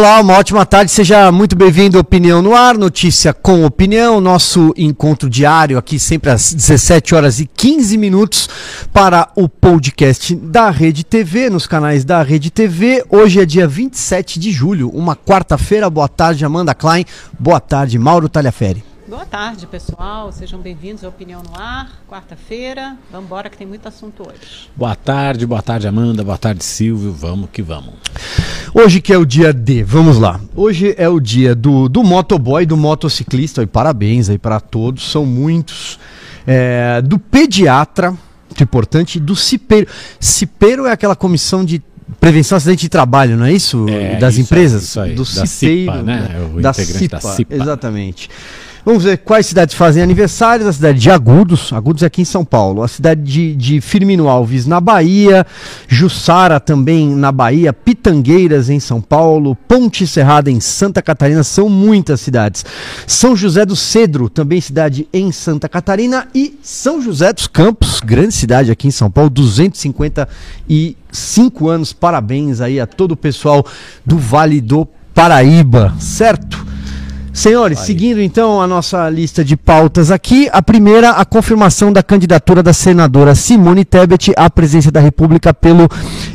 Olá, uma ótima tarde, seja muito bem-vindo Opinião no Ar, notícia com opinião, nosso encontro diário aqui sempre às 17 horas e 15 minutos para o podcast da Rede TV, nos canais da Rede TV. Hoje é dia 27 de julho, uma quarta-feira. Boa tarde, Amanda Klein. Boa tarde, Mauro Talhaferi. Boa tarde, pessoal. Sejam bem-vindos ao Opinião no Ar, quarta-feira. Vamos embora que tem muito assunto hoje. Boa tarde, boa tarde, Amanda. Boa tarde, Silvio. Vamos que vamos. Hoje que é o dia D, vamos lá. Hoje é o dia do, do motoboy, do motociclista, e parabéns aí para todos, são muitos. É, do pediatra, muito importante, do cipeiro. Cipeiro é aquela comissão de prevenção acidente de trabalho, não é isso? É, das isso empresas? isso aí. Do Da cipeiro, CIPA, né? É o da CIPA, da CIPA. exatamente. Vamos ver quais cidades fazem aniversários. A cidade de Agudos, Agudos é aqui em São Paulo. A cidade de, de Firmino Alves, na Bahia. Jussara também na Bahia. Pitangueiras em São Paulo. Ponte Serrada em Santa Catarina. São muitas cidades. São José do Cedro, também cidade em Santa Catarina. E São José dos Campos, grande cidade aqui em São Paulo. 255 anos. Parabéns aí a todo o pessoal do Vale do Paraíba, certo? Senhores, seguindo então a nossa lista de pautas aqui, a primeira, a confirmação da candidatura da senadora Simone Tebet à presidência da República pelo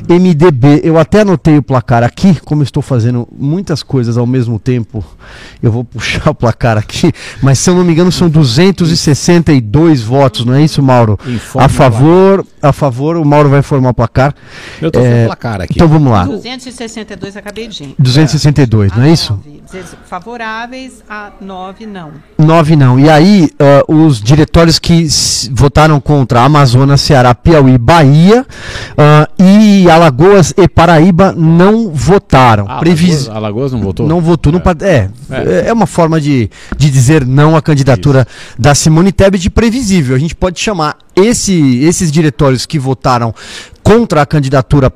MDB. Eu até anotei o placar aqui, como eu estou fazendo muitas coisas ao mesmo tempo, eu vou puxar o placar aqui, mas se eu não me engano são 262 votos, não é isso, Mauro? Informa a favor, a favor, o Mauro vai formar o placar. Eu tô É, com o placar aqui. Então vamos lá. 262 acabei de. 262, não é isso? Dez- Favoráveis a 9 não. Nove não. E aí, ah, os diretórios que votaram contra Amazonas, Ceará, Piauí, Bahia ah, e Alagoas e Paraíba não votaram. Ah, Previs- Alagoas, Alagoas não votou? Não votou. Não pa- é, é, é uma forma de, de dizer não à candidatura da Simone Tebet previsível. A gente pode chamar esse, esses diretórios que votaram contra a candidatura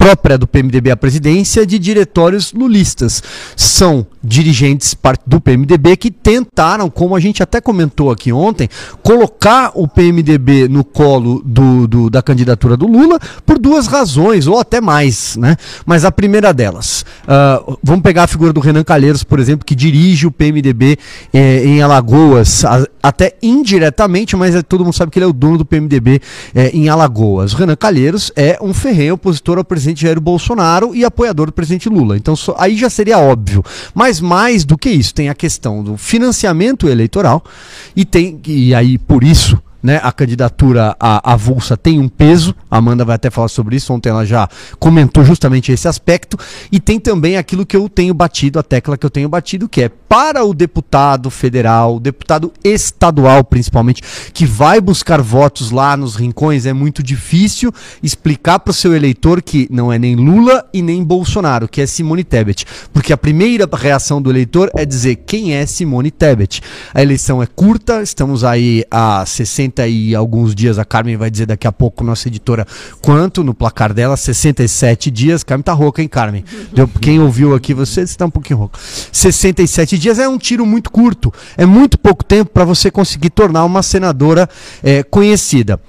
própria do PMDB à presidência de diretórios lulistas. São dirigentes do PMDB que tentaram, como a gente até comentou aqui ontem, colocar o PMDB no colo do, do- da candidatura do Lula por duas razões, ou até mais, né? Mas a primeira delas, ah, vamos pegar a figura do Renan Calheiros, por exemplo, que dirige o PMDB eh, em Alagoas, a- até indiretamente, mas eh, todo mundo sabe que ele é o dono do PMDB eh, em Alagoas. O Renan Calheiros é um ferrenho opositor ao presidente Jair Bolsonaro e apoiador do presidente Lula. Então aí já seria óbvio. Mas mais do que isso, tem a questão do financiamento eleitoral e tem e aí por isso né, a candidatura à avulsa tem um peso, a Amanda vai até falar sobre isso, ontem ela já comentou justamente esse aspecto, e tem também aquilo que eu tenho batido, a tecla que eu tenho batido, que é para o deputado federal, deputado estadual principalmente, que vai buscar votos lá nos rincões, é muito difícil explicar para o seu eleitor que não é nem Lula e nem Bolsonaro, que é Simone Tebet, porque a primeira reação do eleitor é dizer quem é Simone Tebet. A eleição é curta, estamos aí há 60 e alguns dias, a Carmen vai dizer daqui a pouco, nossa editora, quanto no placar dela, 67 dias. Carmen tá rouca, hein, Carmen? Deu- quem ouviu aqui, você está um pouquinho rouco. 67 dias é um tiro muito curto, é muito pouco tempo para você conseguir tornar uma senadora eh, conhecida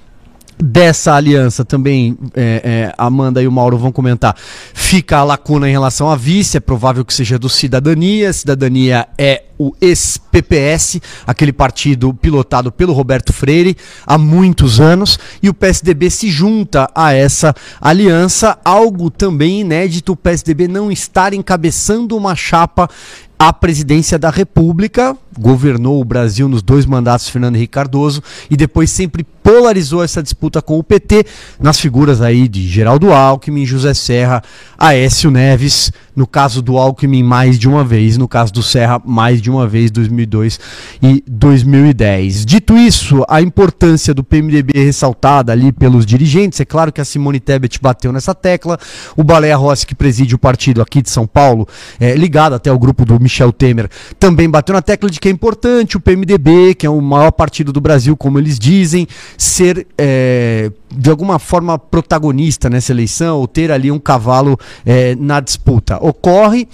dessa aliança também, é, é, Amanda e o Mauro vão comentar, fica a lacuna em relação à vice, é provável que seja do Cidadania, Cidadania é o ex-PPS, aquele partido pilotado pelo Roberto Freire há muitos anos, e o PSDB se junta a essa aliança, algo também inédito, o PSDB não estar encabeçando uma chapa à presidência da República, governou o Brasil nos dois mandatos Fernando Henrique Cardoso e depois sempre polarizou essa disputa com o PT nas figuras aí de Geraldo Alckmin, José Serra, Aécio Neves, no caso do Alckmin mais de uma vez, no caso do Serra mais de uma vez, 2002 e 2010. Dito isso, a importância do PMDB é ressaltada ali pelos dirigentes, é claro que a Simone Tebet bateu nessa tecla, o Baleia Rossi, que preside o partido aqui de São Paulo, é, ligado até ao grupo do Michel Temer, também bateu na tecla de que é importante o PMDB, que é o maior partido do Brasil, como eles dizem, ser é, de alguma forma protagonista nessa eleição, ou ter ali um cavalo é, na disputa. Ocorre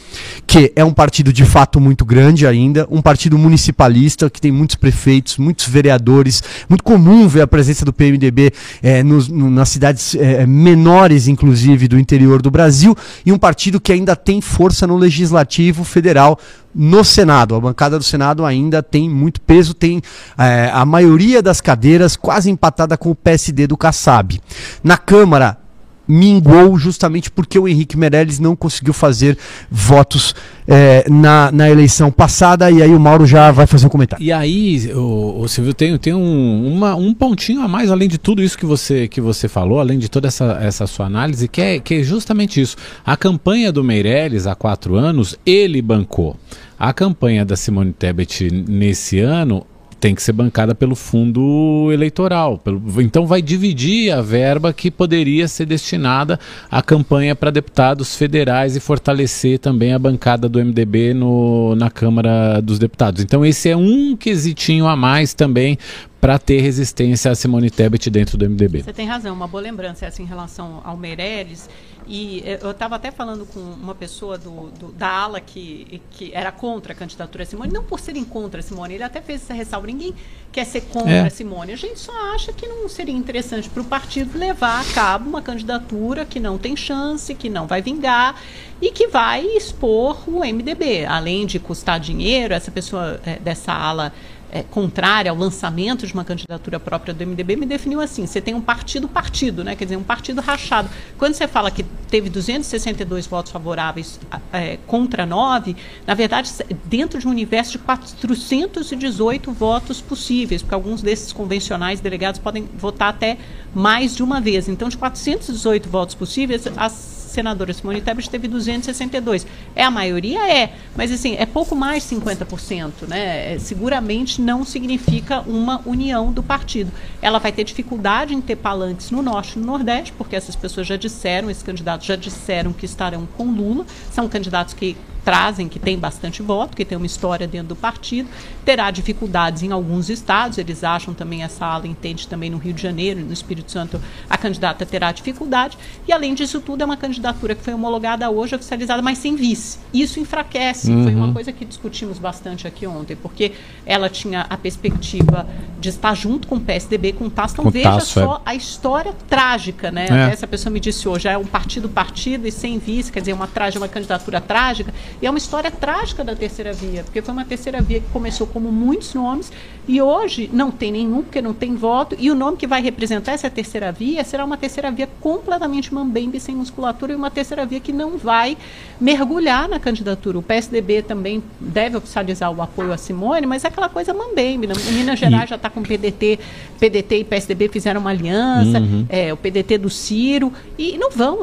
que é um partido de fato muito grande ainda, um partido municipalista que tem muitos prefeitos, muitos vereadores, muito comum ver a presença do PMDB é, nos, no, nas cidades é, menores, inclusive, do interior do Brasil, e um partido que ainda tem força no legislativo federal no Senado. A bancada do Senado ainda tem muito peso, tem é, a maioria das cadeiras quase empatada com o PSD do Kassab. Na Câmara, minguou justamente porque o Henrique Meirelles não conseguiu fazer votos é, na, na eleição passada, e aí o Mauro já vai fazer um comentário. E aí, o, o Silvio, tem, tem um, uma, um pontinho a mais, além de tudo isso que você, que você falou, além de toda essa, essa sua análise, que é, que é justamente isso. A campanha do Meirelles há quatro anos, ele bancou. A campanha da Simone Tebet nesse ano tem que ser bancada pelo fundo eleitoral. Pelo, então vai dividir a verba que poderia ser destinada à campanha para deputados federais e fortalecer também a bancada do MDB no, na Câmara dos Deputados. Então esse é um quesitinho a mais também para ter resistência a Simone Tebet dentro do MDB. Você tem razão, uma boa lembrança essa em relação ao Meirelles. E eu estava até falando com uma pessoa do, do, da ala que, que era contra a candidatura a Simone, não por serem contra a Simone, ele até fez essa ressalva. Ninguém quer ser contra é. a Simone. A gente só acha que não seria interessante para o partido levar a cabo uma candidatura que não tem chance, que não vai vingar e que vai expor o MDB. Além de custar dinheiro, essa pessoa é, dessa ala é, contrária ao lançamento de uma candidatura própria do MDB me definiu assim: você tem um partido-partido, né? quer dizer, um partido rachado. Quando você fala que teve 262 votos favoráveis é, contra 9, na verdade, dentro de um universo de 418 votos possíveis, porque alguns desses convencionais delegados podem votar até mais de uma vez. Então, de 418 votos possíveis, as senadora Simone Tebet teve 262. É a maioria? É. Mas, assim, é pouco mais 50%. Né? É, seguramente não significa uma união do partido. Ela vai ter dificuldade em ter palanques no Norte e no Nordeste, porque essas pessoas já disseram, esses candidatos já disseram que estarão com Lula. São candidatos que trazem que tem bastante voto, que tem uma história dentro do partido, terá dificuldades em alguns estados, eles acham também, essa ala entende também no Rio de Janeiro, no Espírito Santo, a candidata terá dificuldade, e além disso tudo, é uma candidatura que foi homologada hoje, oficializada, mas sem vice. Isso enfraquece, uhum. foi uma uhum. coisa que discutimos bastante aqui ontem, porque ela tinha a perspectiva de estar junto com o PSDB, com o TAS, então veja taço, só é. a história trágica, né? É. Essa pessoa me disse hoje, é um partido-partido e sem vice, quer dizer, uma, uma candidatura trágica, e é uma história trágica da terceira via, porque foi uma terceira via que começou como muitos nomes e hoje não tem nenhum, porque não tem voto, e o nome que vai representar essa terceira via será uma terceira via completamente mambembe, sem musculatura, e uma terceira via que não vai mergulhar na candidatura. O PSDB também deve oficializar o apoio a Simone, mas é aquela coisa mambembe. Né? Minas Gerais e... já está com PDT, PDT e PSDB fizeram uma aliança, uhum. é, o PDT do Ciro, e não vão,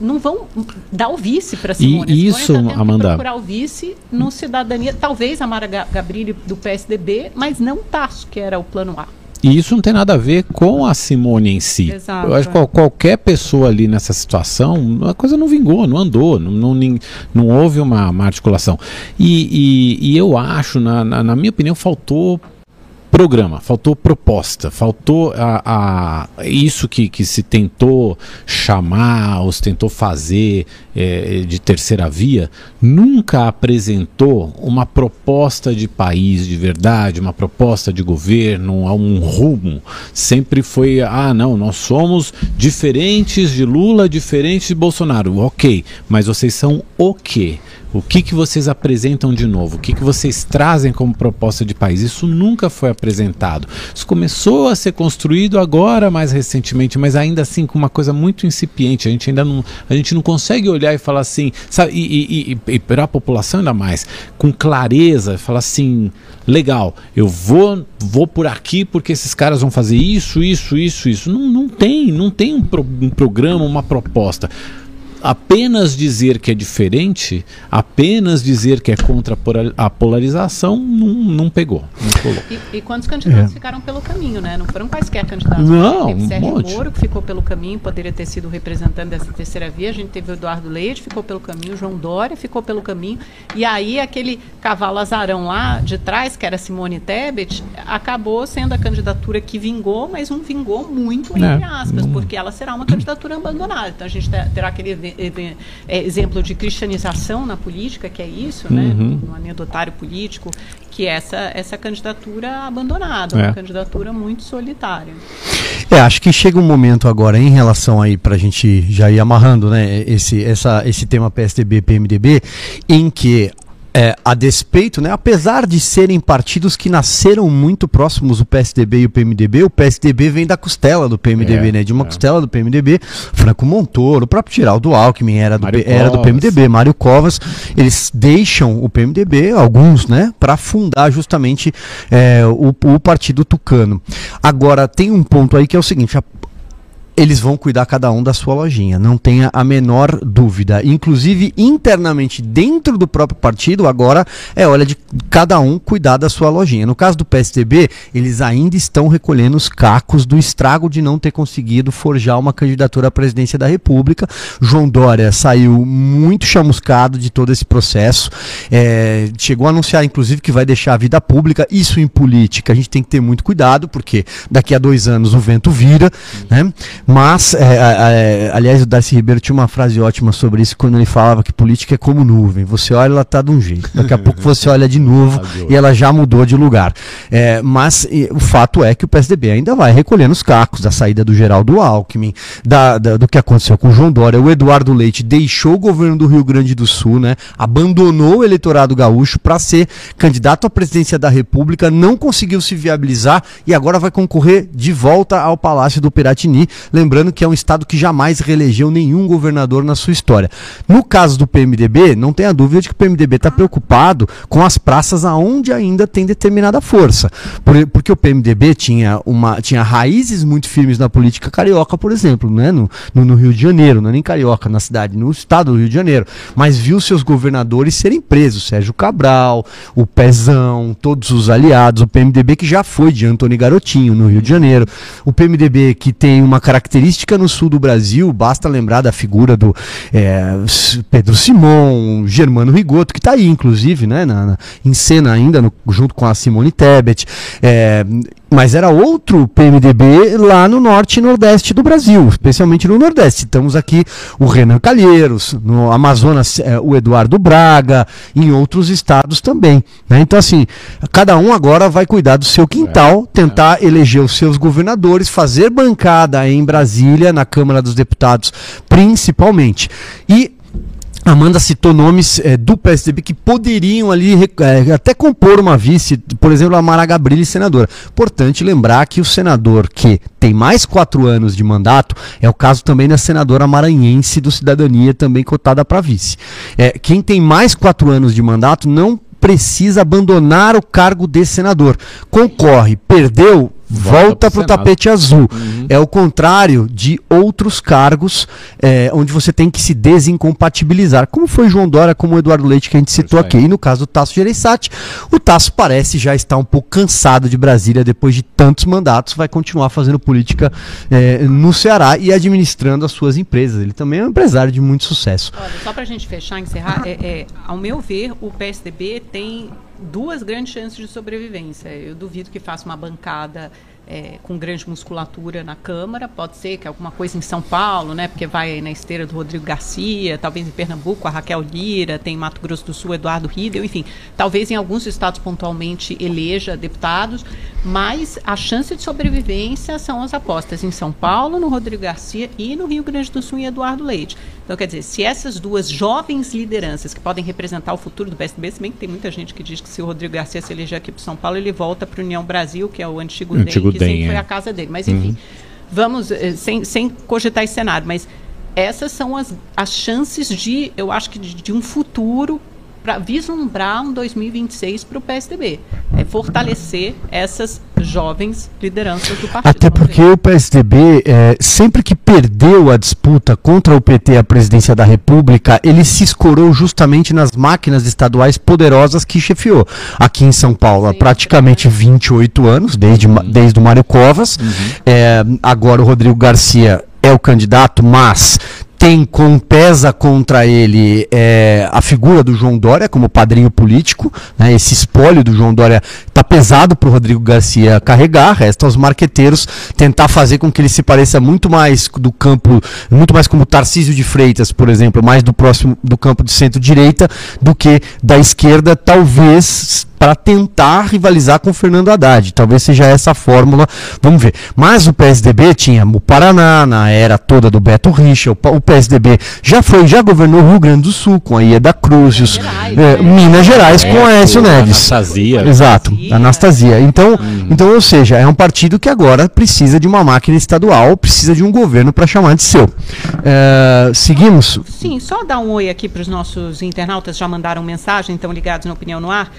não vão dar o vice para Simone. E isso, tá Amanda, Amanda. procurar o vice no Cidadania, talvez a Mara Gabrilli do PSDB, mas não Tasso, que era o plano A. E isso não tem nada a ver com a Simone em si. Exato. Eu acho que qualquer pessoa ali nessa situação, a coisa não vingou, não andou, não, não, não houve uma, uma articulação. E, e, e eu acho, na, na, na minha opinião, faltou programa, faltou proposta, faltou a, a isso que, que se tentou chamar, ou se tentou fazer é, de terceira via, nunca apresentou uma proposta de país de verdade, uma proposta de governo, um rumo. Sempre foi, ah, não, nós somos diferentes de Lula, diferentes de Bolsonaro. Ok, mas vocês são o quê? O que, que vocês apresentam de novo? O que, que vocês trazem como proposta de país? Isso nunca foi apresentado. Isso começou a ser construído agora, mais recentemente, mas ainda assim com uma coisa muito incipiente. A gente ainda não, a gente não consegue olhar e falar assim, sabe, e, e, e, e para a população ainda mais, com clareza, falar assim, legal, eu vou, vou por aqui porque esses caras vão fazer isso, isso, isso, isso. Não, não tem, não tem um, pro, um programa, uma proposta apenas dizer que é diferente, apenas dizer que é contra a polarização, não, não pegou. Não e, e, quantos candidatos é. ficaram pelo caminho, né? Não foram quaisquer candidatos. Não, teve um Sérgio monte. Moro, que ficou pelo caminho, poderia ter sido representante dessa terceira via. A gente teve o Eduardo Leite, ficou pelo caminho, João Dória ficou pelo caminho. E aí aquele cavalo azarão lá de trás, que era Simone Tebet, acabou sendo a candidatura que vingou, mas não vingou muito, entre é. aspas, porque ela será uma candidatura abandonada. Então a gente terá aquele é, exemplo de cristianização na política, que é isso, né? uhum. né, no anedotário político, que é essa, essa candidatura abandonada, é. uma candidatura muito solitária. É, acho que chega um momento agora em relação aí para a gente já ir amarrando, né, esse, essa, esse tema PSDB, PMDB, em que é, a despeito, né, apesar de serem partidos que nasceram muito próximos, o PSDB e o PMDB, o PSDB vem da costela do PMDB, é, né? De uma é. costela do PMDB, Franco Montoro, o próprio Geraldo Alckmin era do, era do PMDB, Mário Covas, eles deixam o PMDB, alguns, né, para fundar justamente é, o, o Partido Tucano. Agora, tem um ponto aí que é o seguinte, a, eles vão cuidar cada um da sua lojinha, não tenha a menor dúvida. Inclusive, internamente, dentro do próprio partido, agora é hora de cada um cuidar da sua lojinha. No caso do PSDB, eles ainda estão recolhendo os cacos do estrago de não ter conseguido forjar uma candidatura à presidência da República. João Dória saiu muito chamuscado de todo esse processo, é, chegou a anunciar, inclusive, que vai deixar a vida pública. Isso em política, a gente tem que ter muito cuidado, porque daqui a dois anos o vento vira, né? Mas, é, é, é, aliás, o Darcy Ribeiro tinha uma frase ótima sobre isso quando ele falava que política é como nuvem. Você olha, ela está de um jeito. Daqui a pouco você olha de novo e ela já mudou de lugar. É, mas e, o fato é que o PSDB ainda vai recolhendo os cacos da saída do Geraldo Alckmin, da, da, do que aconteceu com o João Dória. O Eduardo Leite deixou o governo do Rio Grande do Sul, né? abandonou o eleitorado gaúcho para ser candidato à presidência da República, não conseguiu se viabilizar e agora vai concorrer de volta ao Palácio do Piratini Lembrando que é um estado que jamais reelegeu nenhum governador na sua história. No caso do PMDB, não tenha dúvida de que o PMDB está preocupado com as praças aonde ainda tem determinada força. porque o PMDB tinha, uma, tinha raízes muito firmes na política carioca, por exemplo, né? no, no, no Rio de Janeiro, não é nem carioca, na cidade, no estado do Rio de Janeiro. Mas viu seus governadores serem presos. Sérgio Cabral, o Pezão, todos os aliados, o PMDB que já foi de Antônio Garotinho no Rio de Janeiro. O PMDB que tem uma característica característica no sul do Brasil, basta lembrar da figura do é, Pedro Simon, Germano Rigoto, que está aí, inclusive, né, na, na, em cena ainda, no, junto com a Simone Tebet. É, mas era outro PMDB lá no norte e nordeste do Brasil, especialmente no nordeste. Estamos aqui o Renan Calheiros, no Amazonas é, o Eduardo Braga, em outros estados também. Né? Então, assim, cada um agora vai cuidar do seu quintal, é, tentar é. eleger os seus governadores, fazer bancada em Brasília, na Câmara dos Deputados, principalmente. E Amanda citou nomes é, do PSDB que poderiam ali é, até compor uma vice, por exemplo, a Mara Gabrilli, senadora. Importante lembrar que o senador que tem mais quatro anos de mandato é o caso também da senadora maranhense do Cidadania, também cotada para vice. É, quem tem mais quatro anos de mandato não precisa abandonar o cargo de senador. Concorre, perdeu, volta para o tapete azul. Uhum. É o contrário de outros cargos é, onde você tem que se desincompatibilizar, como foi João Dória, como o Eduardo Leite que a gente citou aqui. E no caso do Tasso Gereissati, o Tasso parece já estar um pouco cansado de Brasília depois de tantos mandatos, vai continuar fazendo política é, no Ceará e administrando as suas empresas. Ele também é um empresário de muito sucesso. Olha, só para a gente fechar, encerrar, é, é, ao meu ver, o PSDB tem duas grandes chances de sobrevivência. Eu duvido que faça uma bancada é, com grande musculatura na Câmara. Pode ser que alguma coisa em São Paulo, né? Porque vai na esteira do Rodrigo Garcia, talvez em Pernambuco, a Raquel Lira, tem em Mato Grosso do Sul, Eduardo Riedel, enfim. Talvez em alguns estados pontualmente eleja deputados, mas a chance de sobrevivência são as apostas em São Paulo, no Rodrigo Garcia e no Rio Grande do Sul em Eduardo Leite. Então, quer dizer, se essas duas jovens lideranças que podem representar o futuro do PSDB, se bem que tem muita gente que diz que se o Rodrigo Garcia se eleger aqui para São Paulo, ele volta para a União Brasil, que é o antigo, antigo DEM, que sempre é. foi a casa dele. Mas, enfim, uhum. vamos, eh, sem, sem cogitar esse cenário, mas essas são as, as chances de, eu acho que de, de um futuro para vislumbrar um 2026 para o PSDB. É fortalecer essas jovens lideranças do partido. Até porque o PSDB, é, sempre que perdeu a disputa contra o PT a presidência da República, ele se escorou justamente nas máquinas estaduais poderosas que chefiou. Aqui em São Paulo, há praticamente 28 anos, desde, uhum. desde o Mário Covas. Uhum. É, agora o Rodrigo Garcia é o candidato, mas tem com pesa contra ele é, a figura do João Dória como padrinho político, né, esse espólio do João Dória está pesado para o Rodrigo Garcia carregar, resta aos marqueteiros tentar fazer com que ele se pareça muito mais do campo, muito mais como Tarcísio de Freitas, por exemplo, mais do próximo do campo de centro-direita do que da esquerda, talvez para tentar rivalizar com o Fernando Haddad. Talvez seja essa a fórmula, vamos ver. Mas o PSDB tinha o Paraná na era toda do Beto Richa, o, PSDB já foi, já governou o Rio Grande do Sul com a Ieda Cruz, é, né? Minas Gerais é, com a Aécio Neves. Anastasia. Exato, Anastasia. Anastasia. Então, hum. então, ou seja, é um partido que agora precisa de uma máquina estadual, precisa de um governo para chamar de seu. É, seguimos? Sim, só dar um oi aqui para os nossos internautas, já mandaram mensagem, estão ligados na Opinião no Ar.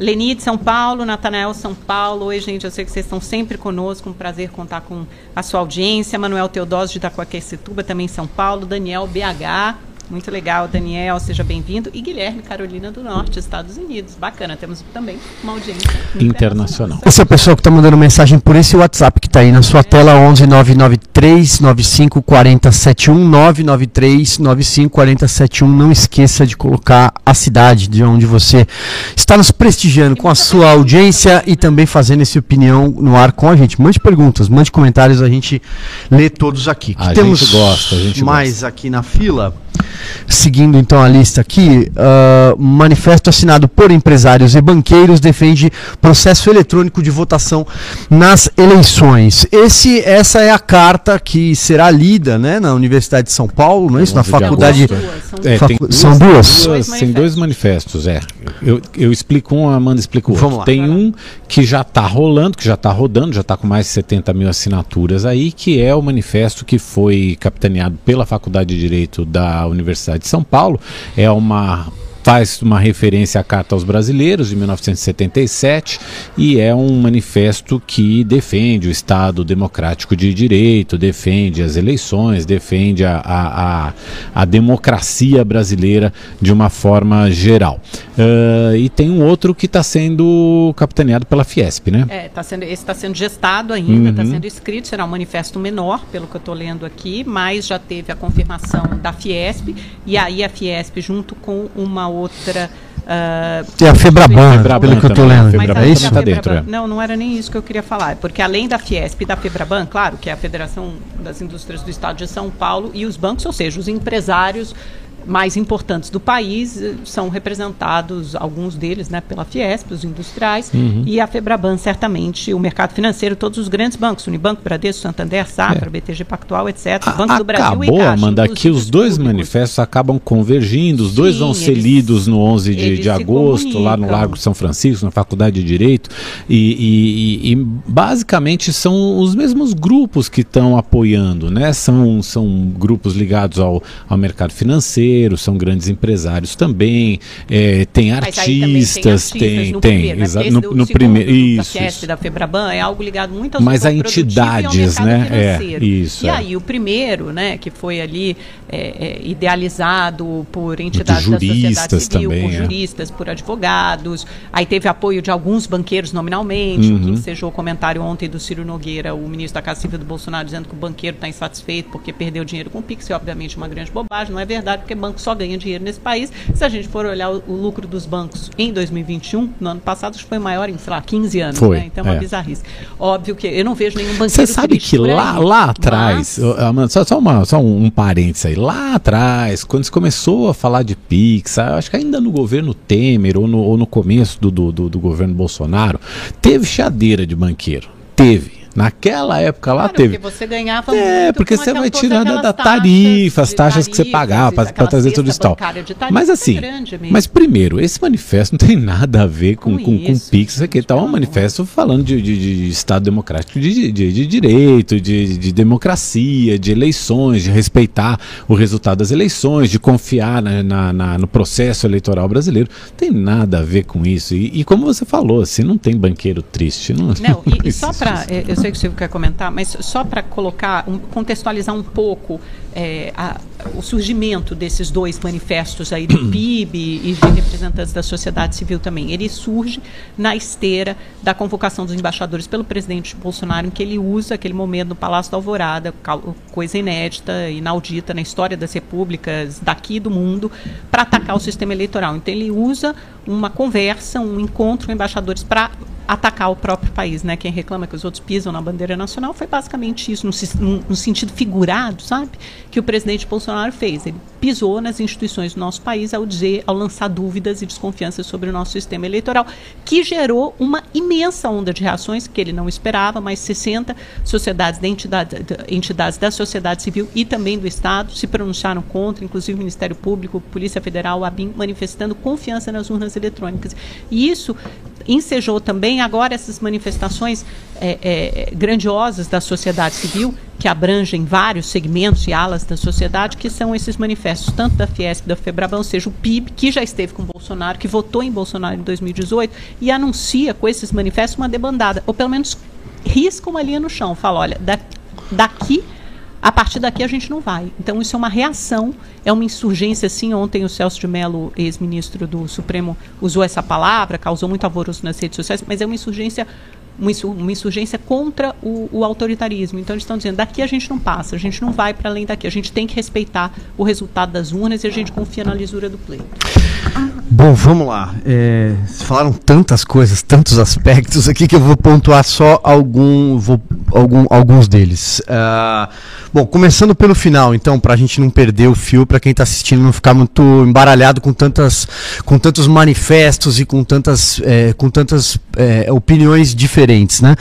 Leni de São Paulo, Natanael São Paulo. Oi, gente, eu sei que vocês estão sempre conosco. Um prazer contar com a sua audiência. Manuel Teodósio de Itacoaquecetuba, também São Paulo. Daniel BH. Muito legal, Daniel, seja bem-vindo. E Guilherme, Carolina do Norte, Estados Unidos. Bacana, temos também uma audiência internacional. Essa pessoa que está mandando mensagem por esse WhatsApp que está aí na sua é. tela, 11 993 95 40 71 993 95 40 71. Não esqueça de colocar a cidade de onde você está nos prestigiando com a sua audiência e também fazendo esse opinião no ar com a gente. Mande perguntas, mande comentários, a gente lê todos aqui. A temos gente gosta, a gente mais gosta. aqui na fila. Seguindo então a lista aqui, uh, manifesto assinado por empresários e banqueiros defende processo eletrônico de votação nas eleições. Esse, essa é a carta que será lida né, na Universidade de São Paulo, não é isso? Na faculdade. É, facu duas, são duas? duas tem dois manifestos, é. Eu, eu explico um, a Amanda explica o outro. Vamos lá. Tem um que já está rolando, que já está rodando, já está com mais de 70 mil assinaturas aí, que é o manifesto que foi capitaneado pela Faculdade de Direito da Universidade de São Paulo. É uma faz uma referência à Carta aos Brasileiros de 1977 e é um manifesto que defende o Estado democrático de direito, defende as eleições, defende a, a, a, a democracia brasileira de uma forma geral. Uh, e tem um outro que está sendo capitaneado pela Fiesp, né? É, tá sendo, esse está sendo gestado ainda, está uhum. sendo escrito, será um manifesto menor, pelo que eu estou lendo aqui, mas já teve a confirmação da Fiesp, e aí a Fiesp, junto com uma outra. Uh, é a Febraban, Febraban pelo que eu estou lendo. Febraban, é isso? Tá dentro, é. Não, não era nem isso que eu queria falar. Porque além da Fiesp e da Febraban, claro, que é a Federação das Indústrias do Estado de São Paulo, e os bancos, ou seja, os empresários mais importantes do país eh, são representados, alguns deles, né, pela Fiesp, os industriais, uhum. e a Febraban, certamente, o mercado financeiro, todos os grandes bancos, Unibanco, Bradesco, Santander, Safra, é. BTG Pactual, etc. A, Banco do Brasil e Caixa. Amanda, que os dois públicos. manifestos acabam convergindo, os Sim, dois vão ser lidos no 11 de, de agosto, lá no Largo de São Francisco, na Faculdade de Direito, e, e, e basicamente são os mesmos grupos que estão apoiando, né? São, são grupos ligados ao, ao mercado financeiro, são grandes empresários também, é, tem artistas, tem, tem, tem, né? no, no, no primeiro, isso, da da Febraban é algo ligado muito ao Mas a entidades, né? É, isso. E é. aí o primeiro, né, que foi ali é, é idealizado por entidades da sociedade civil, também, por é. juristas, por advogados, aí teve apoio de alguns banqueiros nominalmente, uhum. o que ensejou o comentário ontem do Ciro Nogueira, o ministro da Casa Civil do Bolsonaro, dizendo que o banqueiro está insatisfeito porque perdeu dinheiro com o Pix, e obviamente uma grande bobagem, não é verdade, porque banco só ganha dinheiro nesse país. Se a gente for olhar o, o lucro dos bancos em 2021, no ano passado, foi maior em, sei lá, 15 anos. Foi, né? Então é uma é. bizarrice. Óbvio que eu não vejo nenhum banqueiro Você sabe que lá, lá atrás, mas... só, só, uma, só um, um parênteses aí, lá atrás, quando se começou a falar de Pix, acho que ainda no governo Temer ou no, ou no começo do, do, do, do governo Bolsonaro, teve chadeira de banqueiro. Teve Naquela época lá claro, teve. Porque você ganhava É, porque você vai tirar da, tarifa, as taxas que você pagava para trazer tudo isso tal. Mas assim, mas primeiro, esse manifesto não tem nada a ver com, com, com, com Pix, isso aqui tá um manifesto falando de, de, de Estado democrático, de, de, de direito, de, de democracia, de eleições, de respeitar o resultado das eleições, de confiar na, na, na, no processo eleitoral brasileiro. Tem nada a ver com isso. E, e como você falou, assim, não tem banqueiro triste. Não, não e, e só para. É, eu sei que o Silvio quer comentar, mas só para colocar, um, contextualizar um pouco é, a, o surgimento desses dois manifestos aí do PIB e de representantes da sociedade civil também. Ele surge na esteira da convocação dos embaixadores pelo presidente Bolsonaro, em que ele usa aquele momento no Palácio da Alvorada, coisa inédita, inaudita na história das repúblicas daqui do mundo, para atacar o sistema eleitoral. Então ele usa uma conversa, um encontro com embaixadores para atacar o próprio país, né? Quem reclama que os outros pisam na bandeira nacional foi basicamente isso, no, no, sentido figurado, sabe? Que o presidente Bolsonaro fez. Ele pisou nas instituições do nosso país ao dizer, ao lançar dúvidas e desconfianças sobre o nosso sistema eleitoral, que gerou uma imensa onda de reações que ele não esperava, mas 60 sociedades, entidade, entidades da sociedade civil e também do Estado se pronunciaram contra, inclusive o Ministério Público, Polícia Federal, a ABIN, manifestando confiança nas urnas eletrônicas. E isso ensejou também agora essas manifestações é, é, grandiosas da sociedade civil, que abrangem vários segmentos e alas da sociedade, que são esses manifestos, tanto da Fiesp da Febraban, seja o PIB, que já esteve com Bolsonaro, que votou em Bolsonaro em 2018, e anuncia com esses manifestos uma debandada, ou pelo menos risca uma linha no chão, fala, olha, daqui a partir daqui a gente não vai. Então isso é uma reação, é uma insurgência, sim. Ontem o Celso de Mello, ex-ministro do Supremo, usou essa palavra, causou muito alvoroço nas redes sociais, mas é uma insurgência uma insurgência contra o, o, autoritarismo. Então eles estão dizendo, daqui a gente não passa, a gente não vai para além daqui, a gente tem que respeitar o resultado das urnas e a gente confia na lisura do pleito. Bom, vamos lá. É, falaram tantas coisas, tantos aspectos aqui que eu vou pontuar só algum, vou, algum, alguns deles. Uh, bom, começando pelo final, então, para a gente não perder o fio, para quem está assistindo não ficar muito embaralhado com, tantas, com tantos manifestos e com tantas, é, com tantas é, opiniões diferentes, né?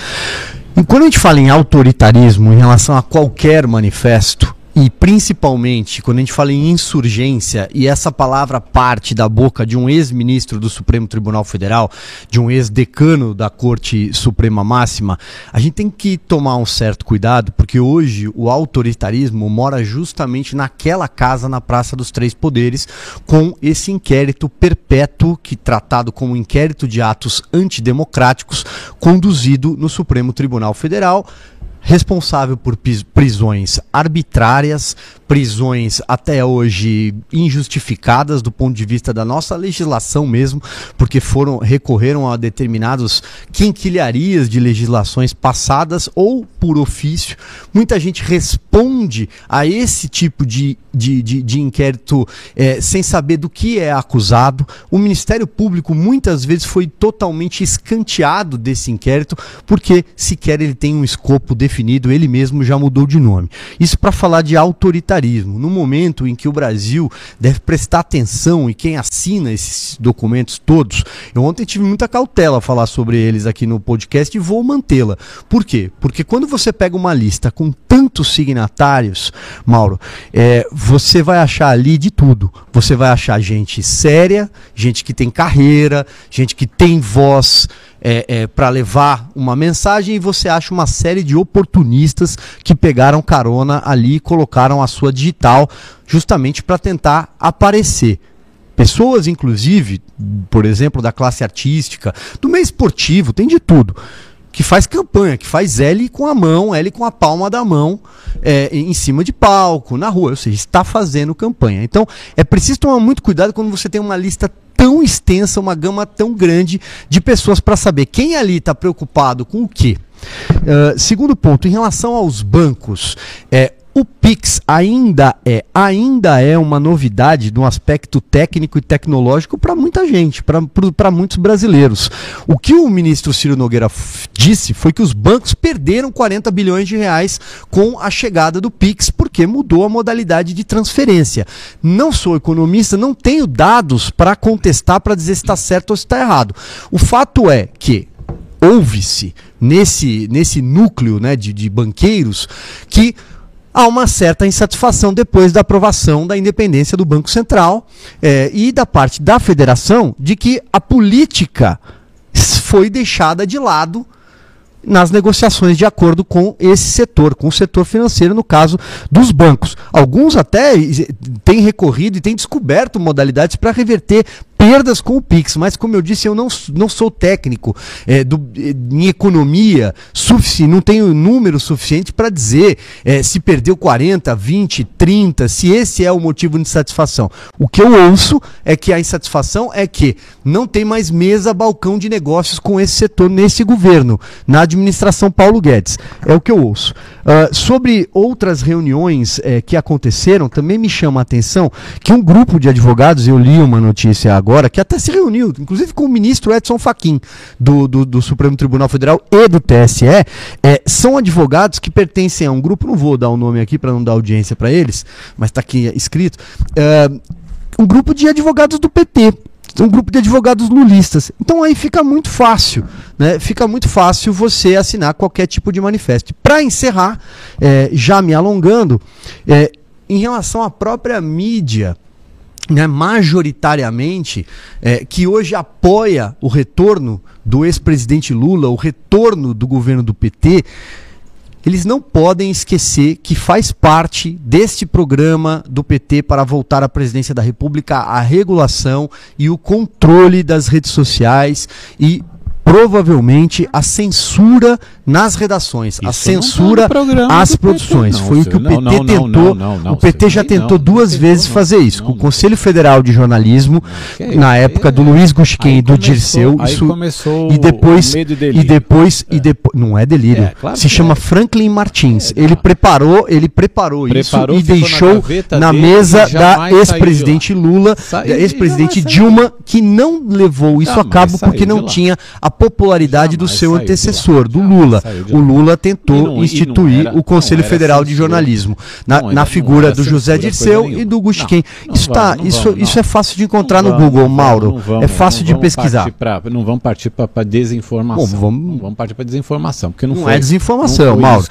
E quando a gente fala em autoritarismo em relação a qualquer manifesto, e principalmente quando a gente fala em insurgência e essa palavra parte da boca de um ex-ministro do Supremo Tribunal Federal, de um ex-decano da Corte Suprema Máxima, a gente tem que tomar um certo cuidado, porque hoje o autoritarismo mora justamente naquela casa na Praça dos Três Poderes, com esse inquérito perpétuo, que tratado como inquérito de atos antidemocráticos, conduzido no Supremo Tribunal Federal responsável por prisões arbitrárias, prisões até hoje injustificadas do ponto de vista da nossa legislação mesmo, porque foram recorreram a determinados quinquilharias de legislações passadas ou por ofício. Muita gente responde a esse tipo de, de, de, de inquérito é, sem saber do que é acusado. O Ministério Público muitas vezes foi totalmente escanteado desse inquérito, porque sequer ele tem um escopo definido, ele mesmo já mudou de nome. Isso para falar de autoritarismo no momento em que o Brasil deve prestar atenção e quem assina esses documentos todos, eu ontem tive muita cautela a falar sobre eles aqui no podcast e vou mantê-la. Por quê? Porque quando você pega uma lista com tantos signatários, Mauro, é, você vai achar ali de tudo. Você vai achar gente séria, gente que tem carreira, gente que tem voz é, é, para levar uma mensagem e você acha uma série de oportunistas que pegaram carona ali e colocaram a sua digital justamente para tentar aparecer. Pessoas, inclusive, por exemplo, da classe artística, do meio esportivo, tem de tudo que faz campanha, que faz L com a mão, L com a palma da mão, é, em cima de palco, na rua, ou seja, está fazendo campanha. Então, é preciso tomar muito cuidado quando você tem uma lista tão extensa, uma gama tão grande de pessoas para saber quem ali está preocupado com o quê. Uh, segundo ponto, em relação aos bancos, é, o Pix ainda é, ainda é uma novidade no aspecto técnico e tecnológico para muita gente, para muitos brasileiros. O que o ministro Ciro Nogueira disse foi que os bancos perderam 40 bilhões de reais com a chegada do Pix, porque mudou a modalidade de transferência. Não sou economista, não tenho dados para contestar, para dizer se está certo ou se está errado. O fato é que ouve-se nesse, nesse núcleo né, de, de banqueiros que há uma certa insatisfação depois da aprovação da independência do Banco Central é, e da parte da federação de que a política foi deixada de lado nas negociações de acordo com esse setor, com o setor financeiro, no caso dos bancos. Alguns até têm recorrido e têm descoberto modalidades para reverter perdas com o Pix, mas como eu disse, eu não, não sou técnico é, do, é, em economia, não tenho número suficiente para dizer é, se perdeu 40, 20, 30, se esse é o motivo de insatisfação. O que eu ouço é que a insatisfação é que não tem mais mesa, balcão de negócios com esse setor nesse governo, na administração Paulo Guedes. É o que eu ouço. Uh, sobre outras reuniões é, que aconteceram, também me chama a atenção que um grupo de advogados, eu li uma notícia agora, agora, que até se reuniu, inclusive com o ministro Edson Fachin, do, do, do Supremo Tribunal Federal e do TSE, é, são advogados que pertencem a um grupo, não vou dar o nome aqui para não dar audiência para eles, mas está aqui escrito, é, um grupo de advogados do PT, um grupo de advogados lulistas. Então aí fica muito fácil, né? Fica muito fácil você assinar qualquer tipo de manifesto. Para encerrar, é, já me alongando, é, em relação à própria mídia, né, majoritariamente, é, que hoje apoia o retorno do ex-presidente Lula, o retorno do governo do PT, eles não podem esquecer que faz parte deste programa do PT para voltar à presidência da República a regulação e o controle das redes sociais e provavelmente a censura nas redações, Isso a censura às produções. Não, Foi o que o PT não, tentou. Não, o PT já tentou duas vezes fazer isso, com o Conselho Federal de Jornalismo, na época do Luiz Gusquem e do Dirceu. Isso, e depois e depois e depois não é delírio. É, claro se chama é. Franklin Martins. É, ele preparou, ele preparou, preparou isso e deixou na, na mesa da ex-presidente Lula, da ex-presidente Dilma, que não levou isso a cabo porque não tinha a popularidade do seu antecessor, do Lula. O Lula tentou não, instituir era, o Conselho Federal de Jornalismo na, na figura do José Dirceu e do Gusquem. Isso, tá, isso, isso é fácil de encontrar no Google, Mauro. é fácil de pesquisar. Pra, não vamos partir para desinformação. Bom, vamos, vamos partir para desinformação, porque não, não foi, é desinformação, não Mauro.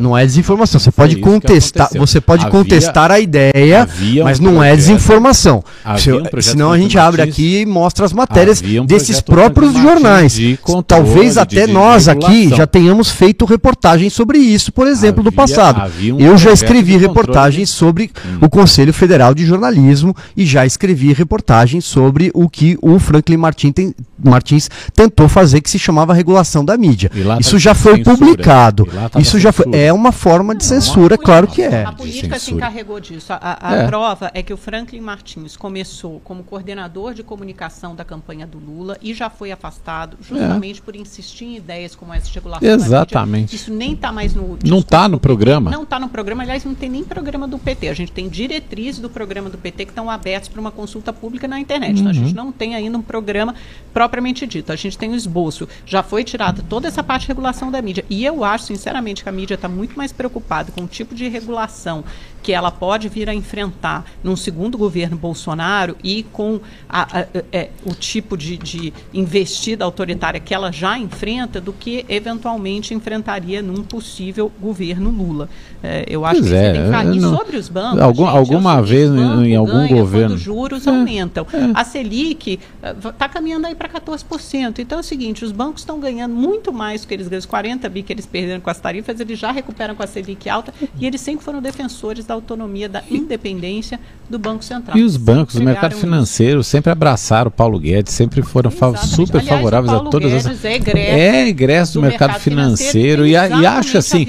não é desinformação. Você pode contestar, você pode havia, contestar a ideia, mas não é desinformação. Um senão a gente abre aqui e mostra as matérias um desses próprios jornais. De Talvez até nós aqui já tenhamos feito reportagens sobre isso, por exemplo, havia, do passado. Um eu já escrevi reportagens sobre hum. o Conselho Federal de Jornalismo e já escrevi reportagens sobre o que o Franklin Martin tem, Martins tentou fazer, que se chamava regulação da mídia. Tá isso já foi censura. publicado. Tá isso já foi. É uma forma de censura, não, claro que é. A política se encarregou disso. A, a é. prova é que o Franklin Martins começou como coordenador de comunicação da campanha do Lula e já foi afastado justamente é. por insistir em ideias como essa de regulação Exatamente. Isso nem está mais no. Não está no programa? Não está no programa. Aliás, não tem nem programa do PT. A gente tem diretrizes do programa do PT que estão abertos para uma consulta pública na internet. Uhum. Então, a gente uhum. não tem ainda um programa propriamente dito. A gente tem o um esboço. Já foi tirada toda essa parte de regulação da mídia. E eu acho, sinceramente, que a mídia está muito mais preocupada com o tipo de regulação que ela pode vir a enfrentar num segundo governo Bolsonaro e com a, a, a, é, o tipo de, de, investida autoritária que ela já enfrenta do que eventualmente enfrentaria num possível governo Lula. É, eu acho pois que é, tem que... Não, sobre os bancos, algum, gente, alguma vez em, em algum ganha governo os juros é, aumentam. É. A Selic está eh, caminhando aí para 14%. Então é o seguinte, os bancos estão ganhando muito mais do que eles ganham, os 40 bi que eles perderam com as tarifas, eles já recuperam com a Selic alta e eles sempre foram defensores da autonomia, da independência do Banco Central. E os bancos, o mercado financeiro, isso. sempre abraçaram o Paulo Guedes, sempre foram super Aliás, favoráveis a todas Guedes as. É egresso, é egresso do, do mercado, mercado financeiro. financeiro e, a, e acho assim.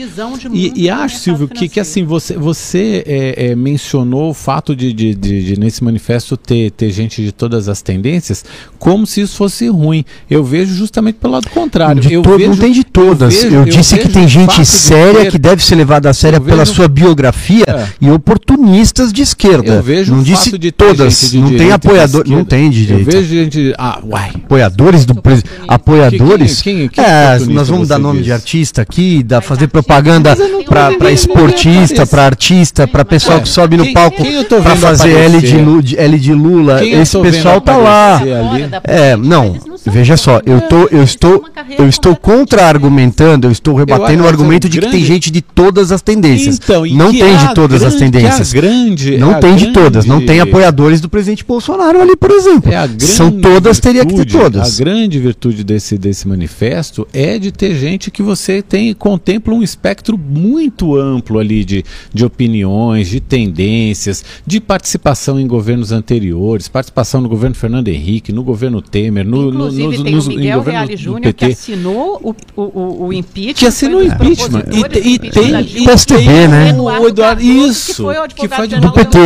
E, e acho, Silvio, que, que assim, você, você é, é, mencionou o fato de, de, de, de, nesse manifesto ter, ter gente de todas as tendências, como se isso fosse ruim. Eu vejo justamente pelo lado contrário. De eu todo, vejo, não tem de todas. Eu, vejo, eu disse que tem gente séria ter, que deve ser levada a séria pela vejo, sua biografia é. E oportunistas de esquerda. Eu vejo não disse de todas. De não tem apoiador, não tem de Eu vejo gente, ah, uai. Apoiadores do presidente. apoiadores. Quem, quem, quem é, nós vamos dar nome de artista aqui, da, fazer propaganda para esportista, para artista, para pessoal é. que sobe no palco para fazer L de, Lula, L de Lula. Esse pessoal tá lá. É, não, veja só, eu, tô, eu estou, eu estou contra-argumentando, eu estou rebatendo o argumento de que tem gente de todas as tendências. Então, não tem de todas as tendências. Não tem de todas, não tem apoiadores do presidente Bolsonaro ali, por exemplo. É São todas, teria que ter todas. A grande virtude desse, desse manifesto é de ter gente que você tem contempla um espectro muito amplo ali de, de opiniões, de tendências, de participação em governos anteriores, participação no governo Fernando Henrique, no governo Temer, no, Inclusive, no, no, tem no, o Miguel Reale Júnior que assinou o, o, o impeachment. Que assinou o impeachment. E, e, tem o PSDB, né? O Eduardo, isso. Que foi do PT.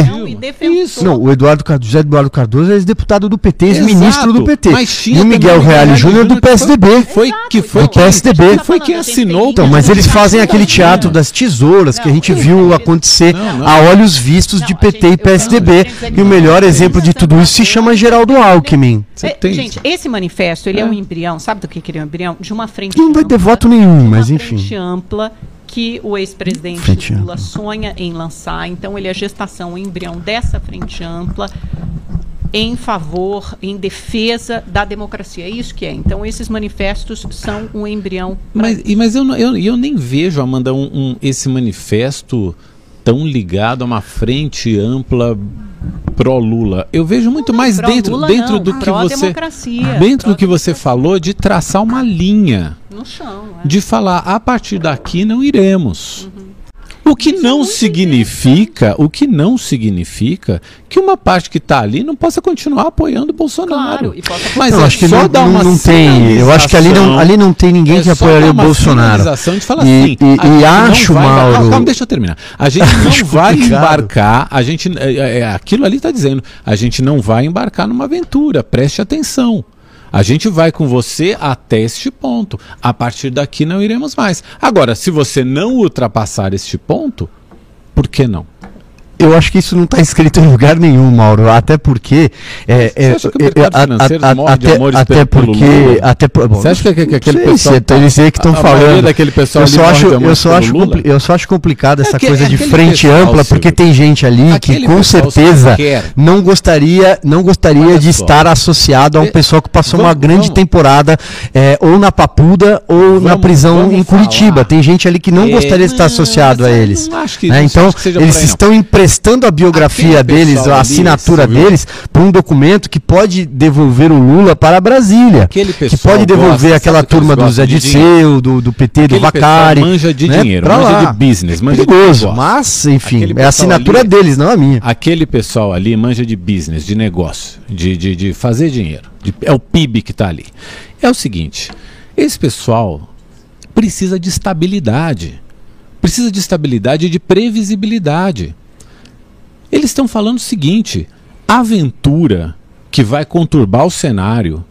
Isso. Não, o Eduardo José Eduardo Cardoso é ex-deputado do PT, ex-ministro do PT. e o Miguel Reale Júnior do PSDB. Foi que foi do PSDB. Foi quem assinou. Então, mas eles fazem aquele teatro das tesouras que a gente viu acontecer a olhos vistos de PT e PSDB. E o melhor exemplo de tudo isso se chama Geraldo Alckmin. Gente, esse manifesto, ele é um embrião, sabe do que ele é um embrião? De uma frente Não vai ter voto nenhum, mas enfim. frente ampla que o ex-presidente Lula sonha em lançar. Então, ele é a gestação, o embrião dessa frente ampla em favor, em defesa da democracia. É isso que é. Então, esses manifestos são um embrião. Mas, mas eu, eu, eu nem vejo, Amanda, um, um, esse manifesto tão ligado a uma frente ampla pró-Lula. Eu vejo muito não, mais dentro, dentro do que você dentro do que você falou de traçar uma linha no chão, é. de falar a partir daqui não iremos. Uhum. O que não é significa, o que não significa que uma parte que está ali não possa continuar apoiando o Bolsonaro. Claro, Mas eu é acho que só não, dar uma não tem. Eu acho que ali não, ali não tem ninguém é que apoiaria o Bolsonaro. De falar e, assim, e, e acho, vai, Mauro. Calma, calma, deixa eu terminar. A gente não vai embarcar. A gente, é, é, aquilo ali está dizendo. A gente não vai embarcar numa aventura. Preste atenção. A gente vai com você até este ponto. A partir daqui não iremos mais. Agora, se você não ultrapassar este ponto, por que não? Eu acho que isso não está escrito em lugar nenhum, Mauro. Até porque. É, Você acha que o mercado é, financeiro a, a, morre de amores até porque, até por, bom, Você acha que, que aquele sei, pessoal. Tá, eles que estão falando. Daquele pessoal eu, só acho, eu, só acho eu só acho complicado essa é que, coisa de frente ampla, porque tem gente ali que com certeza não gostaria, não gostaria de só. estar associado a um pessoal que passou vamos, uma grande vamos. temporada é, ou na Papuda ou vamos, na prisão em Curitiba. Tem gente ali que não é, gostaria de estar associado a eles. Né? Então, eles estão emprestando prestando a biografia Aquele deles, a assinatura deles, para um documento que pode devolver o Lula para Brasília. que pode devolver gosta, aquela turma do Zé Disseu, do, do PT, Aquele do Vacari. Manja de né, dinheiro, manja lá. de business, manja Perigoso, de mas, enfim, é a assinatura ali, deles, não a minha. Aquele pessoal ali manja de business, de negócio, de, de, de fazer dinheiro. De, é o PIB que está ali. É o seguinte: esse pessoal precisa de estabilidade. Precisa de estabilidade e de previsibilidade. Eles estão falando o seguinte: aventura que vai conturbar o cenário,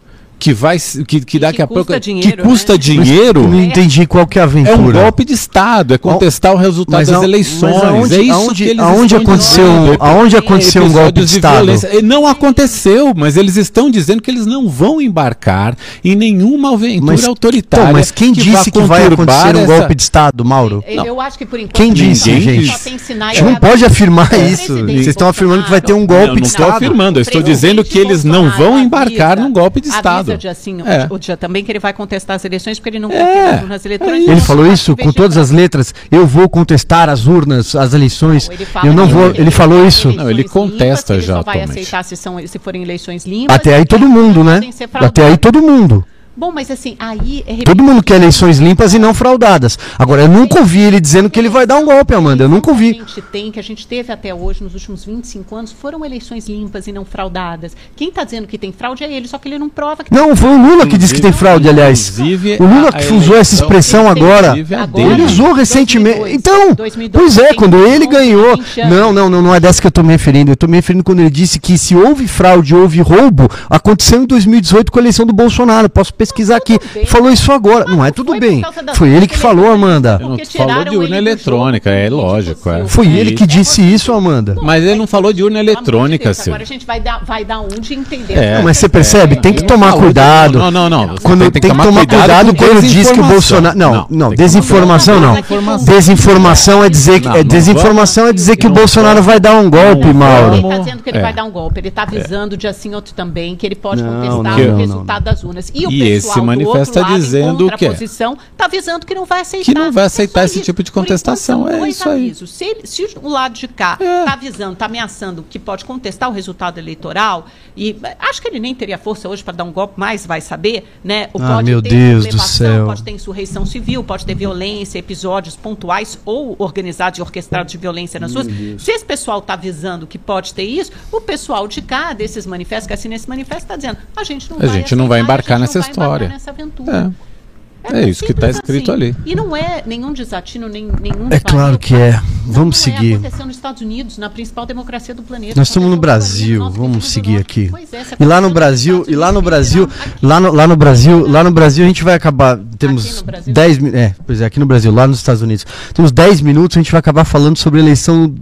que vai que, que daqui que a pouco dinheiro, que custa né? dinheiro. não entendi qual que é a aventura. É um golpe de estado, é contestar o resultado mas, das eleições. Aonde, é isso aonde, que eles aonde aconteceu, dizendo. aonde aconteceu um golpe de, de estado? Não aconteceu, mas eles estão dizendo que eles não vão embarcar em nenhuma aventura mas, autoritária. Então, mas quem que disse que vai acontecer um golpe de estado, Mauro? Eu, eu acho que por enquanto quem disse, gente? Você não pode afirmar isso. Vocês estão afirmando que vai ter um golpe de estado. Não estou afirmando, eu estou dizendo que eles não vão embarcar num golpe de estado dia assim, é. o dia também que ele vai contestar as eleições, porque ele não é. confia nas eletrônicas. Ele falou isso com todas as letras. Eu vou contestar as urnas, as eleições. Não, eu não vou. Ele, ele falou isso. Não, ele contesta limpas, já. Ele só vai aceitar se, são, se forem eleições limpas. Até aí todo mundo, né? Até aí todo mundo. Bom, mas assim, aí. É Todo mundo quer eleições limpas e não fraudadas. Agora, eu nunca ouvi ele dizendo que ele vai dar um golpe, Amanda. Eu nunca ouvi. Que a gente tem, que a gente teve até hoje, nos últimos 25 anos, foram eleições limpas e não fraudadas. Quem está dizendo que tem fraude é ele, só que ele não prova que Não, foi o Lula que disse que tem fraude, aliás. O Lula que usou essa expressão agora. Ele usou recentemente. 2002, então, 2002, pois é, quando ele ganhou. Não, não, não, não é dessa que eu estou me referindo. Eu estou me referindo quando ele disse que se houve fraude, houve roubo, aconteceu em 2018 com a eleição do Bolsonaro. Posso pesquisar aqui. Bem, falou isso agora. Não é tudo bem. Foi ele que falou, Amanda. Não falou de urna eletrônica, é lógico. É. Foi ele que disse isso, Amanda. Mas ele não falou de urna eletrônica, Silvio. Agora a gente vai dar, vai dar onde entender. É. Mas você percebe? Tem que tomar cuidado. Não, não, não. Quando tem que tomar cuidado quando diz que o Bolsonaro. Não, não. Desinformação não. Desinformação é dizer que desinformação é dizer que o Bolsonaro vai dar um golpe, Mauro. Ele está dizendo que ele vai dar um golpe. Ele está avisando de assim outro também que ele pode contestar o resultado das urnas. E o esse manifesto está dizendo que é. está avisando que não vai aceitar. Que não vai aceitar é esse isso. tipo de contestação. É isso aí. Se, se o lado de cá está é. avisando, está ameaçando que pode contestar o resultado eleitoral, e acho que ele nem teria força hoje para dar um golpe, mas vai saber, né? O ah, meu Deus do céu. Pode ter insurreição civil, pode ter violência, episódios pontuais ou organizados e orquestrados de violência nas ruas. Se esse pessoal está avisando que pode ter isso, o pessoal de cá, desses manifestos, que assina esse manifesto, está dizendo, a gente não a vai gente não vai embarcar nessa história. Nessa aventura. É. É, é isso que está escrito assim. ali. E não é nenhum desatino, nem, nenhum. É claro que é. Vamos é seguir. É acontecendo nos Estados Unidos, na principal democracia do planeta. Nós estamos no Brasil. Vamos seguir aqui. É, e lá no Brasil, e lá no Brasil, lá no, lá no Brasil, lá no Brasil a gente vai acabar. Temos 10 minutos. É, pois é, aqui no Brasil, lá nos Estados Unidos. Temos 10 minutos, a gente vai acabar falando sobre a eleição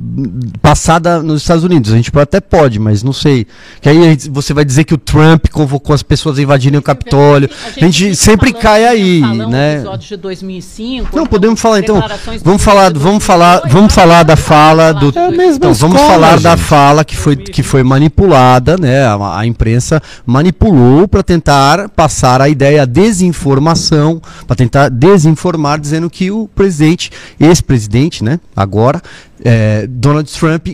passada nos Estados Unidos. A gente até pode, mas não sei. Que aí você vai dizer que o Trump convocou as pessoas a invadirem o Capitólio. A gente sempre cai aí né? episódios de 2005. Não, podemos falar então. Vamos falar, vamos falar, vamos falar da fala do. É então, vamos falar gente. da fala que foi, que foi manipulada, né? A, a imprensa manipulou para tentar passar a ideia a desinformação, para tentar desinformar, dizendo que o presidente, ex-presidente, né? Agora, é, Donald Trump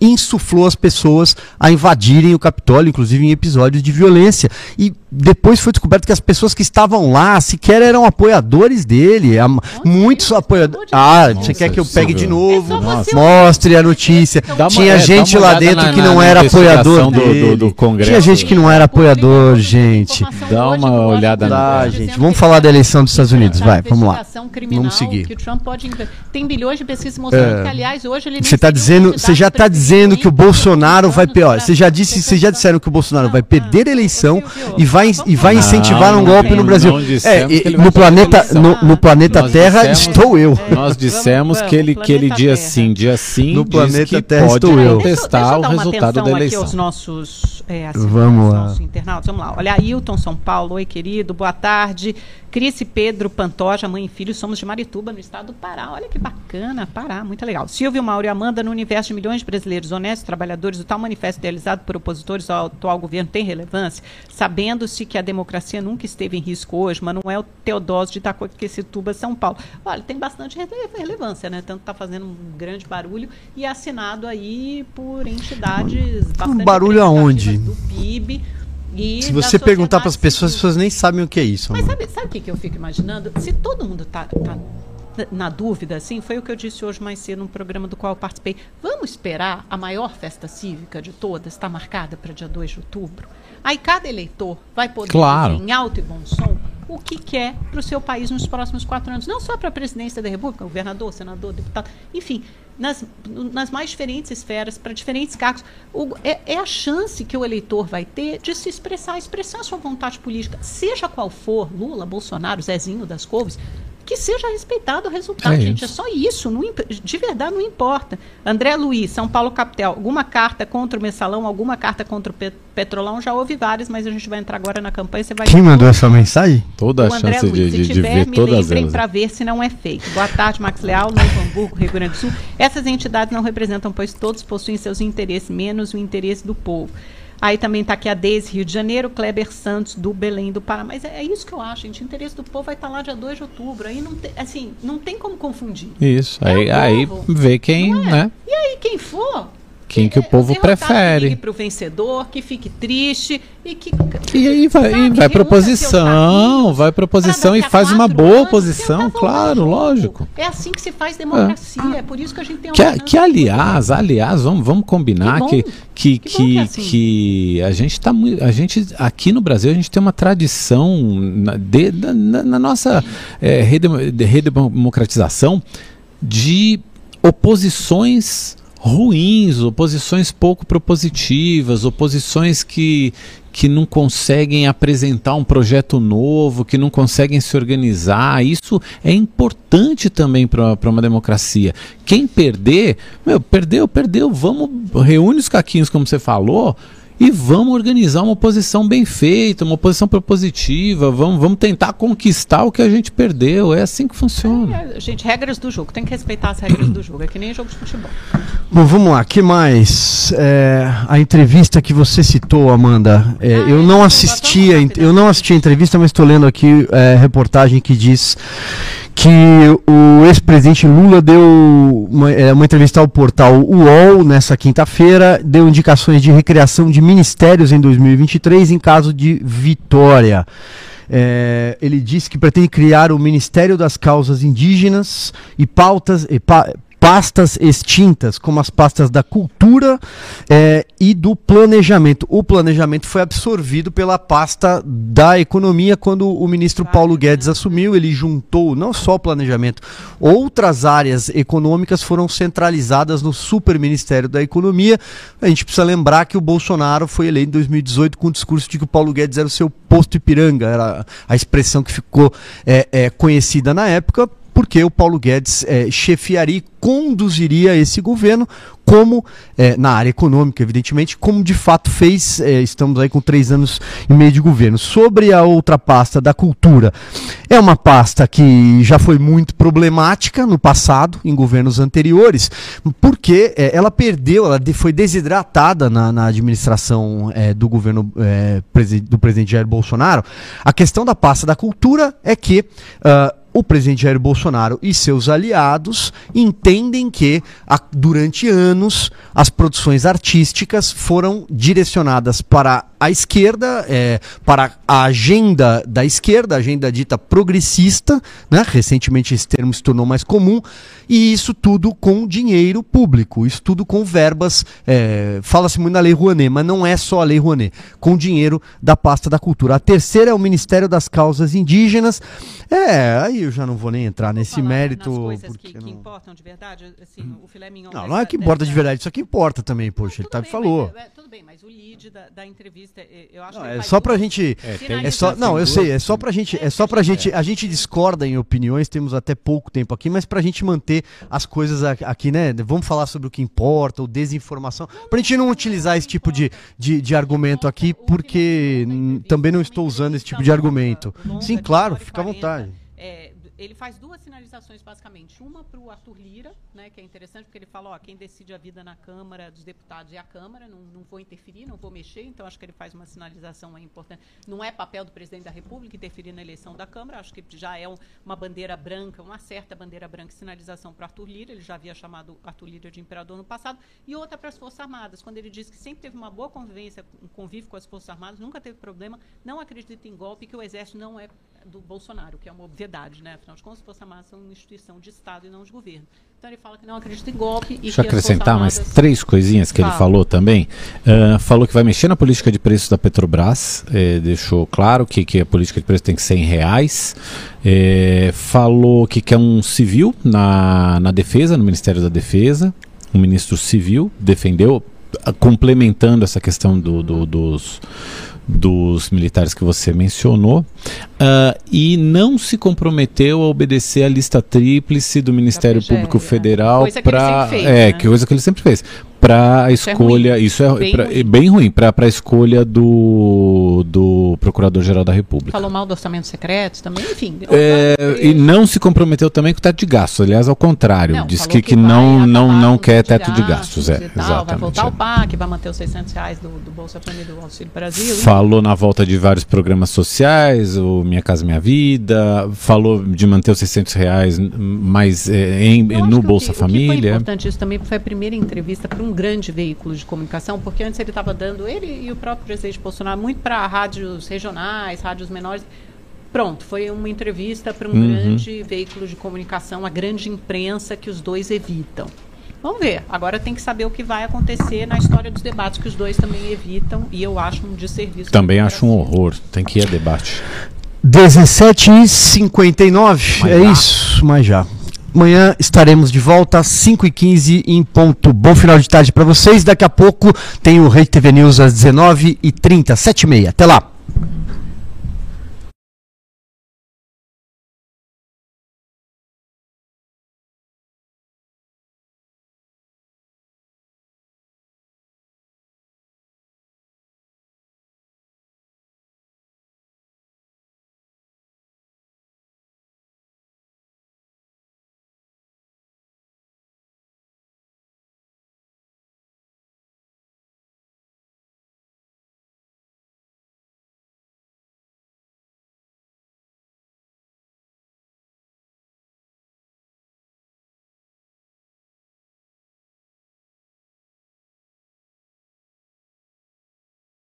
insuflou as pessoas a invadirem o Capitólio, inclusive em episódios de violência. E depois foi descoberto que as pessoas que estavam lá sequer eram apoiadores dele. muitos apoiadores. Ah, você quer que eu pegue de novo? É mostre a notícia. Uma, Tinha é, gente lá dentro na, que não era apoiador do, do, do, Congresso. Tinha gente que não era apoiador, gente. Dá uma olhada na gente. Vamos falar da eleição dos Estados Unidos, vai, vamos lá. Vamos seguir. Tem bilhões de pesquisas mostrando é. que, aliás, hoje ele Você está dizendo, você já está dizendo que o Bolsonaro vai pior. Você já disse, vocês já disseram que o Bolsonaro vai perder a eleição e vai, e vai incentivar um golpe no Brasil. É, no planeta, no, no planeta Terra dissemos, estou eu. Nós dissemos que ele, que ele dia sim, dia sim, no planeta Terra estou eu. contestar o resultado da eleição. Aqui aos nossos, é, assim, Vamos lá. Nossos internautas. Vamos lá. Olha, Ailton São Paulo, oi querido, boa tarde. Cris e Pedro Pantoja, mãe e filho, somos de Marituba, no estado do Pará. Olha que bacana, Pará, muito legal. Silvio Mauro e Amanda, no universo de milhões de brasileiros honestos, trabalhadores, o tal manifesto idealizado por opositores ao atual governo tem relevância, sabendo-se que a democracia nunca esteve em risco hoje, o Teodósio de Itacoaquecetuba, São Paulo. Olha, tem bastante relevância, né? Tanto está fazendo um grande barulho e é assinado aí por entidades bastante... Um barulho aonde? Do PIB, e Se você perguntar para as pessoas, as pessoas nem sabem o que é isso. Mas sabe, sabe o que, que eu fico imaginando? Se todo mundo está tá na dúvida, assim, foi o que eu disse hoje mais cedo no programa do qual eu participei. Vamos esperar a maior festa cívica de todas, está marcada para dia 2 de outubro. Aí cada eleitor vai poder claro. dizer em alto e bom som o que quer para o seu país nos próximos quatro anos. Não só para a presidência da República, governador, senador, deputado, enfim, nas, nas mais diferentes esferas, para diferentes cargos. O, é, é, a chance que o eleitor vai ter de se expressar, expressar a sua vontade política, seja qual for, Lula, Bolsonaro, Zezinho das Couves, que seja respeitado o resultado, é gente. É só isso. Não, de verdade, não importa. André Luiz, São Paulo Capital, alguma carta contra o mensalão, alguma carta contra o Petrolão? Já houve várias, mas a gente vai entrar agora na campanha. Você vai Quem mandou essa mensagem? Toda a chance Luiz, de, de, tiver, de ver todas elas. para ver se não é feito. Boa tarde, Max Leal, Novo Hamburgo, Rio Grande do Sul. Essas entidades não representam, pois todos possuem seus interesses, menos o interesse do povo. Aí também está aqui a Deise, Rio de Janeiro, Kleber Santos, do Belém do Pará. Mas é, é isso que eu acho, gente. O interesse do povo vai estar tá lá dia 2 de outubro. Aí não tem, assim, não tem como confundir. Isso. É aí, aí vê quem, é? né? E aí, quem for, quem que o povo prefere. Que para o vencedor, que fique triste e que. E aí vai, sabe, vai proposição, vai proposição e faz uma boa oposição, claro, lógico. É assim que se faz democracia, é, é por isso que a gente tem que, que aliás, aliás, vamos, vamos combinar que que, que, que, é assim. que, a gente está a gente aqui no Brasil a gente tem uma tradição na, de, na, na nossa é, redemocratização de oposições ruins, oposições pouco propositivas, oposições que, que não conseguem apresentar um projeto novo, que não conseguem se organizar. Isso é importante também para uma democracia. Quem perder, meu, perdeu, perdeu. Vamos, reúne os caquinhos, como você falou e vamos organizar uma oposição bem feita, uma oposição propositiva, vamos, vamos tentar conquistar o que a gente perdeu. É assim que funciona. É, gente, regras do jogo, tem que respeitar as regras do jogo, é que nem jogo de futebol. Bom, vamos lá, que mais? É, a entrevista que você citou, Amanda, é, ah, eu, não assisti a, eu não assisti a entrevista, mas estou lendo aqui é, reportagem que diz que o ex-presidente Lula deu uma, é, uma, entrevista ao portal UOL nessa quinta-feira, deu indicações de recriação de ministérios em 2023 em caso de vitória. É, ele disse que pretende criar o Ministério das Causas Indígenas e pautas, e pa, pastas extintas, como as pastas da cultura é, e do planejamento. O planejamento foi absorvido pela pasta da economia quando o ministro Paulo Guedes assumiu. Ele juntou não só o planejamento, outras áreas econômicas foram centralizadas no super ministério da economia. A gente precisa lembrar que o Bolsonaro foi eleito em 2018 com o discurso de que o Paulo Guedes era o seu posto Ipiranga, era a expressão que ficou é, é, conhecida na época porque o Paulo Guedes é, chefiaria e conduziria esse governo, como é, na área econômica, evidentemente, como de fato fez. É, estamos aí com três anos e meio de governo. Sobre a outra pasta da cultura, é uma pasta que já foi muito problemática no passado, em governos anteriores, porque é, ela perdeu, ela foi desidratada na, na administração é, do governo é, do presidente Jair Bolsonaro. A questão da pasta da cultura é que. Uh, o presidente Jair Bolsonaro e seus aliados entendem que durante anos as produções artísticas foram direcionadas para a esquerda, é, para a agenda da esquerda, a agenda dita progressista, né? recentemente esse termo se tornou mais comum, e isso tudo com dinheiro público, isso tudo com verbas, é, fala-se muito na Lei Rouanet, mas não é só a Lei Rouanet, com dinheiro da pasta da cultura. A terceira é o Ministério das Causas Indígenas, é, aí eu já não vou nem entrar nesse mérito. Coisas que, que, importam de verdade, assim, o filé mignon... Não, não é que importa de verdade, isso aqui importa também, poxa, não, ele tá, bem, falou. Mas, é, tudo bem, mas o lead da, da entrevista, eu acho não, que... É só pra gente... É, é só, não, eu sei, é só pra gente... É só pra gente... A gente discorda em opiniões, temos até pouco tempo aqui, mas pra gente manter as coisas aqui, né? Vamos falar sobre o que importa, ou desinformação, pra gente não utilizar esse tipo de, de, de argumento aqui, porque também não estou usando esse tipo de argumento. Sim, claro, fica à vontade. É, ele faz duas sinalizações, basicamente. Uma para o Arthur Lira, né, que é interessante, porque ele fala, ó, quem decide a vida na Câmara dos Deputados é a Câmara, não, não vou interferir, não vou mexer, então acho que ele faz uma sinalização importante. Não é papel do presidente da República interferir na eleição da Câmara, acho que já é um, uma bandeira branca, uma certa bandeira branca sinalização para Arthur Lira, ele já havia chamado Arthur Lira de imperador no passado, e outra para as Forças Armadas, quando ele diz que sempre teve uma boa convivência, um convívio com as Forças Armadas, nunca teve problema, não acredita em golpe, que o Exército não é do Bolsonaro, que é uma obviedade, né? Afinal de contas, as Forças Armadas são uma instituição de Estado e não de governo. Então ele fala que não acredita em golpe e Deixa eu acrescentar mais três coisinhas que Fala. ele falou também. Uh, falou que vai mexer na política de preços da Petrobras, eh, deixou claro que, que a política de preços tem que ser em reais. Eh, falou que quer um civil na, na defesa, no Ministério da Defesa, um ministro civil, defendeu, complementando essa questão do, do dos dos militares que você mencionou, uh, e não se comprometeu a obedecer a lista tríplice do Ministério Público é. Federal para é, né? que coisa que ele sempre fez para a escolha. Isso é, bem, pra, ruim. bem ruim para a escolha do, do Procurador-Geral da República. Falou mal do orçamento secreto também, enfim. É, e não se comprometeu também com o teto de gastos. Aliás, ao contrário, não, diz que, que, que não, não, não quer teto de gastos. De gastos é, exatamente, vai voltar o PAC, vai manter os 600 reais do, do Bolsa Família do Auxílio Brasil. Falou na volta de vários programas sociais, o Minha Casa Minha Vida, falou de manter os 600 reais mais é, em, no Bolsa que, Família. O que foi importante isso também foi a primeira entrevista para um um grande veículo de comunicação, porque antes ele estava dando, ele e o próprio presidente Bolsonaro, muito para rádios regionais, rádios menores. Pronto, foi uma entrevista para um uhum. grande veículo de comunicação, a grande imprensa que os dois evitam. Vamos ver. Agora tem que saber o que vai acontecer na história dos debates, que os dois também evitam, e eu acho um desserviço. Também acho um horror. Tem que ir a debate. 17 e 59 é isso, mas já. Amanhã estaremos de volta às 5h15 em ponto. Bom final de tarde para vocês. Daqui a pouco tem o Rede TV News às 19h30, 7h30. Até lá.